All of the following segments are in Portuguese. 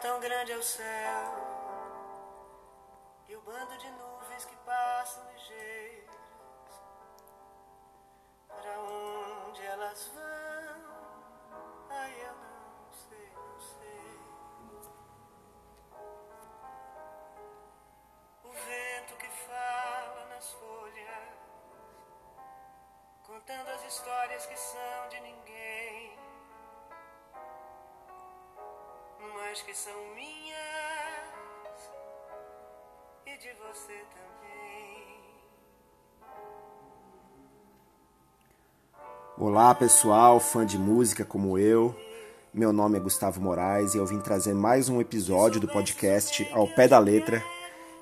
tão grande é o céu e o bando de nuvens que passam ligeiras. Para onde elas vão? Ai, eu não sei, não sei. O vento que fala nas folhas, contando as histórias que são de ninguém, mas que são minhas e de você também. Olá pessoal, fã de música como eu. Meu nome é Gustavo Moraes e eu vim trazer mais um episódio do podcast Ao Pé da Letra,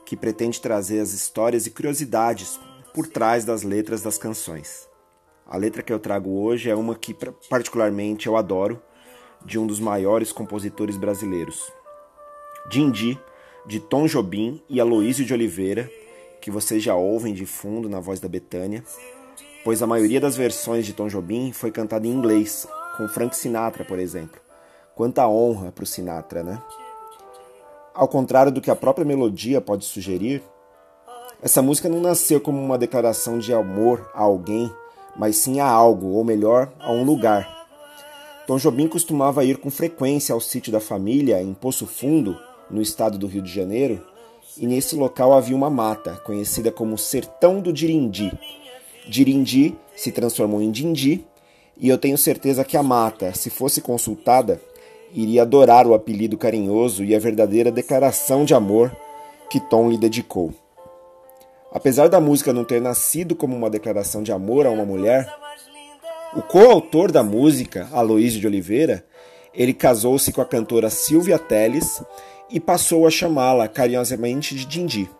que pretende trazer as histórias e curiosidades por trás das letras das canções. A letra que eu trago hoje é uma que particularmente eu adoro, de um dos maiores compositores brasileiros. Dindi, de Tom Jobim e Aloísio de Oliveira, que vocês já ouvem de fundo na voz da Betânia, pois a maioria das versões de Tom Jobim foi cantada em inglês, com Frank Sinatra, por exemplo. Quanta honra para o Sinatra, né? Ao contrário do que a própria melodia pode sugerir, essa música não nasceu como uma declaração de amor a alguém, mas sim a algo, ou melhor, a um lugar. Tom Jobim costumava ir com frequência ao sítio da família, em Poço Fundo, no estado do Rio de Janeiro, e nesse local havia uma mata, conhecida como Sertão do Dirindi. Dirindi se transformou em Dindi, e eu tenho certeza que a mata, se fosse consultada, iria adorar o apelido carinhoso e a verdadeira declaração de amor que Tom lhe dedicou. Apesar da música não ter nascido como uma declaração de amor a uma mulher, o coautor da música, Aloísio de Oliveira, ele casou-se com a cantora Silvia Teles e passou a chamá-la carinhosamente de Dindi.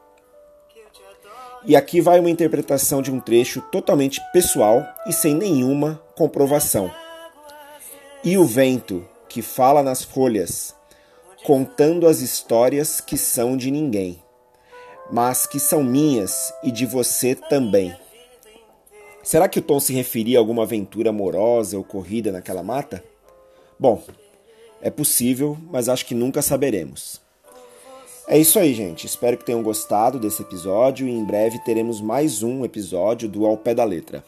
E aqui vai uma interpretação de um trecho totalmente pessoal e sem nenhuma comprovação. E o vento que fala nas folhas, contando as histórias que são de ninguém, mas que são minhas e de você também. Será que o Tom se referia a alguma aventura amorosa ocorrida naquela mata? Bom, é possível, mas acho que nunca saberemos. É isso aí, gente. Espero que tenham gostado desse episódio e em breve teremos mais um episódio do Ao Pé da Letra.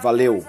Valeu!